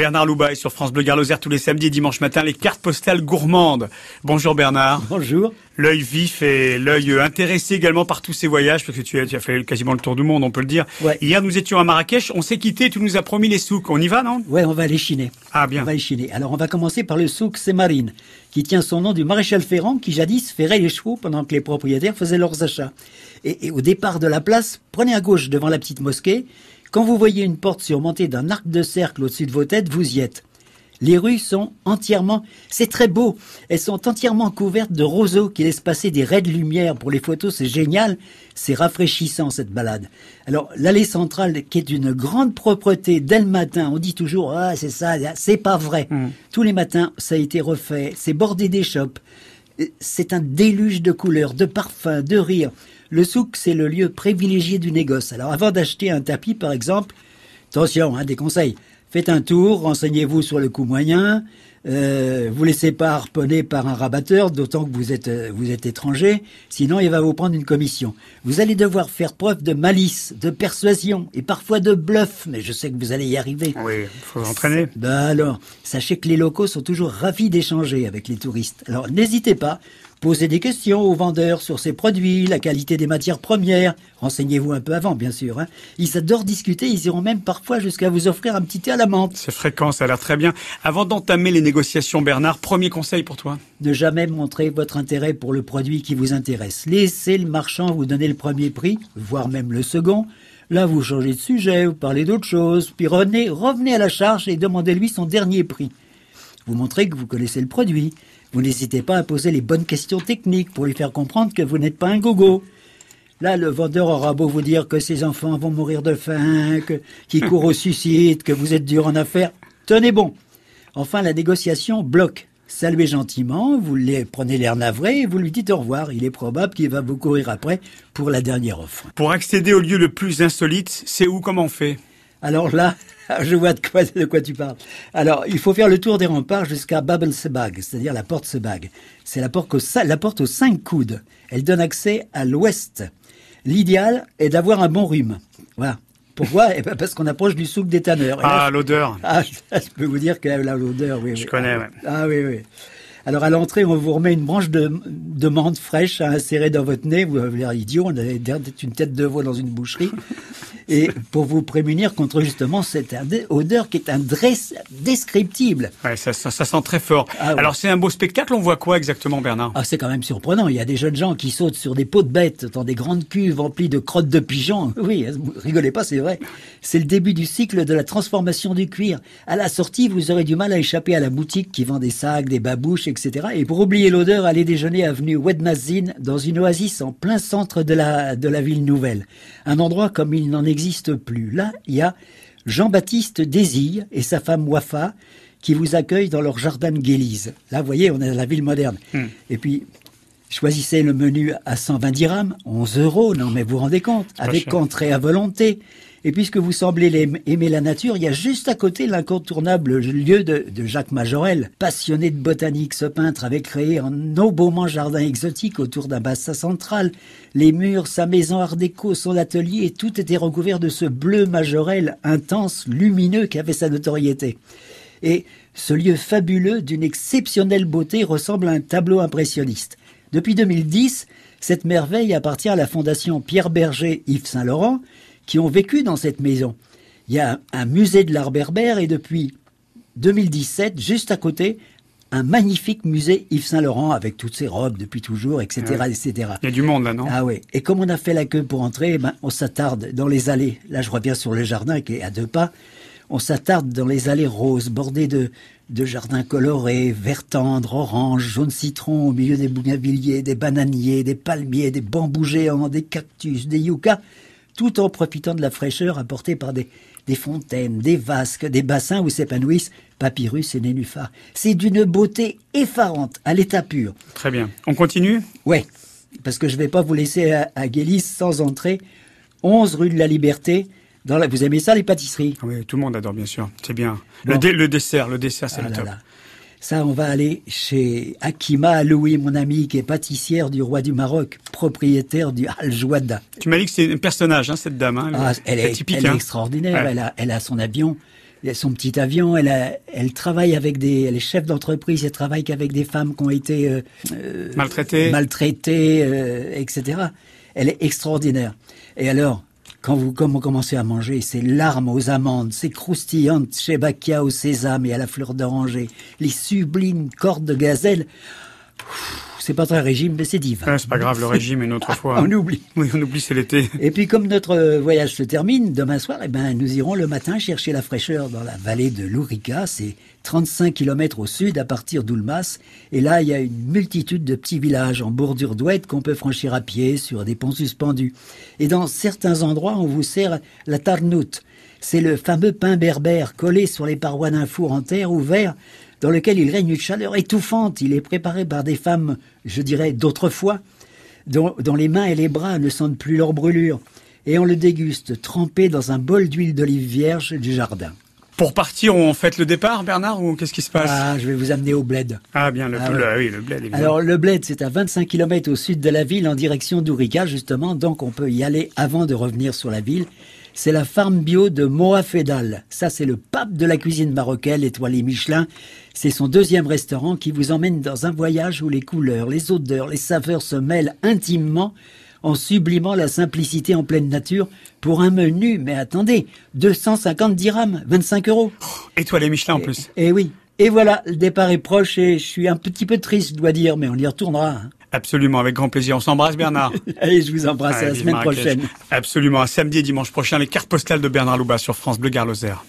Bernard Loubaye sur France Bleu Garloser tous les samedis et dimanches matin, les cartes postales gourmandes. Bonjour Bernard. Bonjour. L'œil vif et l'œil intéressé également par tous ces voyages, parce que tu as, tu as, fait quasiment le tour du monde, on peut le dire. Ouais. Hier, nous étions à Marrakech, on s'est quitté, tu nous as promis les souks. On y va, non? Ouais, on va aller chiner. Ah bien. On va aller chiner. Alors on va commencer par le souk Semarine, qui tient son nom du maréchal Ferrand, qui jadis ferrait les chevaux pendant que les propriétaires faisaient leurs achats. Et, et au départ de la place, prenez à gauche devant la petite mosquée. Quand vous voyez une porte surmontée d'un arc de cercle au-dessus de vos têtes, vous y êtes. Les rues sont entièrement, c'est très beau, elles sont entièrement couvertes de roseaux qui laissent passer des raies de lumière pour les photos, c'est génial, c'est rafraîchissant cette balade. Alors l'allée centrale qui est d'une grande propreté dès le matin, on dit toujours ah c'est ça, c'est pas vrai. Mm. Tous les matins ça a été refait, c'est bordé d'échoppes, c'est un déluge de couleurs, de parfums, de rires. Le souk c'est le lieu privilégié du négoce. Alors avant d'acheter un tapis par exemple, attention, hein, des conseils. Faites un tour, renseignez-vous sur le coût moyen. Euh, vous laissez pas harponner par un rabatteur, d'autant que vous êtes euh, vous êtes étranger. Sinon, il va vous prendre une commission. Vous allez devoir faire preuve de malice, de persuasion et parfois de bluff. Mais je sais que vous allez y arriver. Oui, faut entraîner. Ben alors, sachez que les locaux sont toujours ravis d'échanger avec les touristes. Alors n'hésitez pas, posez des questions aux vendeurs sur ces produits, la qualité des matières premières. Renseignez-vous un peu avant, bien sûr. Hein. Ils adorent discuter, ils iront même parfois jusqu'à vous offrir un petit thé à la menthe. C'est fréquent, ça a l'air très bien. Avant d'entamer les négociations, Bernard, premier conseil pour toi Ne jamais montrer votre intérêt pour le produit qui vous intéresse. Laissez le marchand vous donner le premier prix, voire même le second. Là, vous changez de sujet, vous parlez d'autre chose, puis revenez, revenez à la charge et demandez-lui son dernier prix. Vous montrez que vous connaissez le produit. Vous n'hésitez pas à poser les bonnes questions techniques pour lui faire comprendre que vous n'êtes pas un gogo. Là, le vendeur aura beau vous dire que ses enfants vont mourir de faim, que, qu'il court au suicide, que vous êtes dur en affaires. Tenez bon. Enfin, la négociation bloque. Saluez gentiment, vous les prenez l'air navré et vous lui dites au revoir. Il est probable qu'il va vous courir après pour la dernière offre. Pour accéder au lieu le plus insolite, c'est où, comment on fait? Alors là, je vois de quoi, de quoi tu parles. Alors, il faut faire le tour des remparts jusqu'à Bab el Sebag, c'est-à-dire la porte Sebag. C'est la porte, la porte aux cinq coudes. Elle donne accès à l'ouest. L'idéal est d'avoir un bon rhume. Voilà. Pourquoi? Eh ben Parce qu'on approche du souk des tanneurs. Là, Ah, l'odeur. ah, je peux vous dire que là, l'odeur, oui. Je oui. connais, ouais. Ah oui, oui. Alors à l'entrée, on vous remet une branche de, de menthe fraîche à insérer dans votre nez. Vous avez l'air idiot, on a l'air d'être une tête de veau dans une boucherie. Et pour vous prémunir contre justement cette odeur qui est un dress descriptible. Ouais, ça, ça, ça sent très fort. Ah ouais. Alors, c'est un beau spectacle, on voit quoi exactement, Bernard? Ah, c'est quand même surprenant. Il y a des jeunes gens qui sautent sur des pots de bêtes dans des grandes cuves remplies de crottes de pigeons. Oui, vous rigolez pas, c'est vrai. C'est le début du cycle de la transformation du cuir. À la sortie, vous aurez du mal à échapper à la boutique qui vend des sacs, des babouches, etc. Et pour oublier l'odeur, allez déjeuner avenue Wedmazine dans une oasis en plein centre de la, de la ville nouvelle. Un endroit comme il n'en existe plus. Là, il y a Jean-Baptiste Désir et sa femme Wafa qui vous accueillent dans leur jardin de Guélise. Là, vous voyez, on est dans la ville moderne. Et puis, choisissez le menu à 120 dirhams, 11 euros, non mais vous vous rendez compte, avec entrée à volonté. Et puisque vous semblez aimer la nature, il y a juste à côté l'incontournable lieu de, Jacques Majorel. Passionné de botanique, ce peintre avait créé un obomant jardin exotique autour d'un bassin central. Les murs, sa maison art déco, son atelier, tout était recouvert de ce bleu Majorel intense, lumineux qui avait sa notoriété. Et ce lieu fabuleux d'une exceptionnelle beauté ressemble à un tableau impressionniste. Depuis 2010, cette merveille appartient à la fondation Pierre Berger Yves Saint-Laurent qui ont vécu dans cette maison. Il y a un musée de l'art berbère et depuis 2017, juste à côté, un magnifique musée Yves Saint-Laurent avec toutes ses robes depuis toujours, etc., Ouais. etc. Il y a du monde là, non? Ah oui. Et comme on a fait la queue pour entrer, ben, on s'attarde dans les allées. Là, je reviens sur le jardin qui est à deux pas. On s'attarde dans les allées roses, bordées de, de jardins colorés, vert tendre, orange, jaune citron, au milieu des bougainvilliers, des bananiers, des palmiers, des bambous géants, des cactus, des yuccas, tout en profitant de la fraîcheur apportée par des, des fontaines, des vasques, des bassins où s'épanouissent papyrus et nénuphars. C'est d'une beauté effarante, à l'état pur. Très bien. On continue? Ouais, parce que je vais pas vous laisser à, à Guélis sans entrée. 11 rue de la Liberté. Dans la... Vous aimez ça, les pâtisseries? Oui, tout le monde adore, bien sûr. C'est bien. Bon. Le, dé- le dessert, le dessert, c'est Ah le là top. là. Ça, on va aller chez Akima Louis, mon ami, qui est pâtissière du roi du Maroc, propriétaire du Al Jouada. Tu m'as dit que c'est un personnage, hein, cette dame. Hein, Ah, elle est, typique. elle est hein. extraordinaire. Ouais. Elle, a, elle a son avion son petit avion, elle, a, elle travaille avec des, elle est chef d'entreprise, elle travaille qu'avec des femmes qui ont été euh, euh, Maltraité. maltraitées, euh, etc. Elle est extraordinaire. Et alors, quand vous comme vous commencez à manger, ces larmes aux amandes, ces croustillantes chebakia au sésame et à la fleur d'oranger, les sublimes cordes de gazelle, c'est pas très régime, mais c'est divin. Ah, c'est pas grave, le régime une autre fois. hein. On oublie. Oui, on oublie, c'est l'été. Et puis comme notre euh, voyage se termine demain soir, eh ben nous irons le matin chercher la fraîcheur dans la vallée de l'Ourika, c'est 35 km au sud à partir d'Oulmas et là il y a une multitude de petits villages en bordure d'oued qu'on peut franchir à pied sur des ponts suspendus. Et dans certains endroits, on vous sert la tarnout. C'est le fameux pain berbère collé sur les parois d'un four en terre ouvert dans lequel il règne une chaleur étouffante. Il est préparé par des femmes, je dirais, d'autrefois, dont, les mains et les bras ne sentent plus leur brûlure. Et on le déguste trempé dans un bol d'huile d'olive vierge du jardin. Pour partir, on fête le départ, Bernard, ou qu'est-ce qui se passe Ah, je vais vous amener au bled. Ah, bien, le, Ah, le- ouais. oui, le bled, évidemment. Alors le bled, c'est à 25 km au sud de la ville en direction d'Ourika, justement, donc on peut y aller avant de revenir sur la ville. C'est la farm bio de Moa Fedal. Ça, c'est le pape de la cuisine marocaine, étoilé Michelin. C'est son deuxième restaurant qui vous emmène dans un voyage où les couleurs, les odeurs, les saveurs se mêlent intimement en sublimant la simplicité en pleine nature pour un menu, mais attendez, 250 dirhams, 25 euros. Étoilé Michelin en plus. Et oui. Et voilà, le départ est proche et je suis un petit peu triste, je dois dire, mais on y retournera. hein. Absolument, avec grand plaisir. On s'embrasse, Bernard. Allez, je vous embrasse à la semaine Marrakech. prochaine. Absolument, à samedi et dimanche prochain, les cartes postales de Bernard Louba sur France Bleu Garloser.